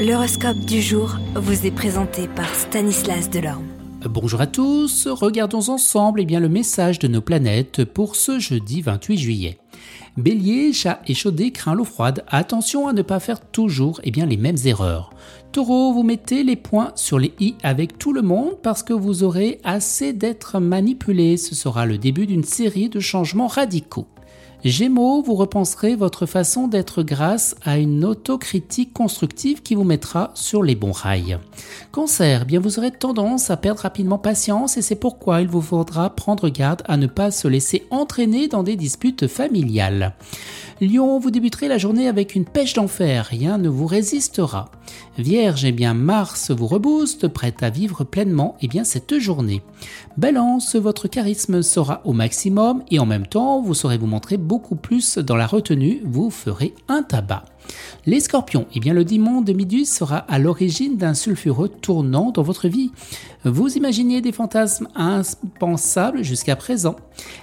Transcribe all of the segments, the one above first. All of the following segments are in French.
L'horoscope du jour vous est présenté par Stanislas Delorme. Bonjour à tous, regardons ensemble eh bien, le message de nos planètes pour ce jeudi 28 juillet. Bélier, chat échaudé craint l'eau froide, attention à ne pas faire toujours eh les mêmes erreurs. Taureau, vous mettez les points sur les i avec tout le monde parce que vous aurez assez d'être manipulé. Ce sera le début d'une série de changements radicaux. Gémeaux, vous repenserez votre façon d'être grâce à une autocritique constructive qui vous mettra sur les bons rails. Cancer, bien vous aurez tendance à perdre rapidement patience et c'est pourquoi il vous faudra prendre garde à ne pas se laisser entraîner dans des disputes familiales. Lion, vous débuterez la journée avec une pêche d'enfer, rien ne vous résistera. Vierge, eh bien Mars vous rebooste, prête à vivre pleinement eh bien cette journée. Balance, votre charisme sera au maximum et en même temps vous saurez vous montrer beaucoup plus dans la retenue, vous ferez un tabac. Les scorpions, eh bien le démon de Midus sera à l'origine d'un sulfureux tournant dans votre vie. Vous imaginez des fantasmes impensables jusqu'à présent.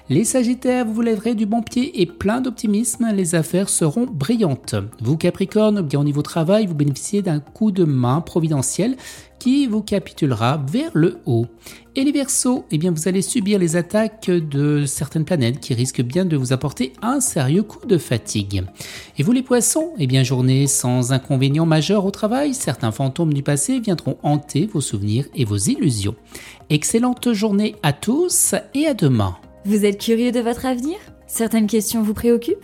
Les sagittaires, vous vous lèverez du bon pied et plein d'optimisme, les affaires seront brillantes. Vous capricorne, bien au niveau travail, vous bénéficiez d'un coup de main providentiel qui vous capitulera vers le haut. Et les Verseaux, eh bien vous allez subir les attaques de certaines planètes qui risquent bien de vous apporter un sérieux coup de fatigue. Et vous les Poissons, eh bien journée sans inconvénients majeurs au travail, certains fantômes du passé viendront hanter vos souvenirs et vos illusions. Excellente journée à tous et à demain. Vous êtes curieux de votre avenir? Certaines questions vous préoccupent?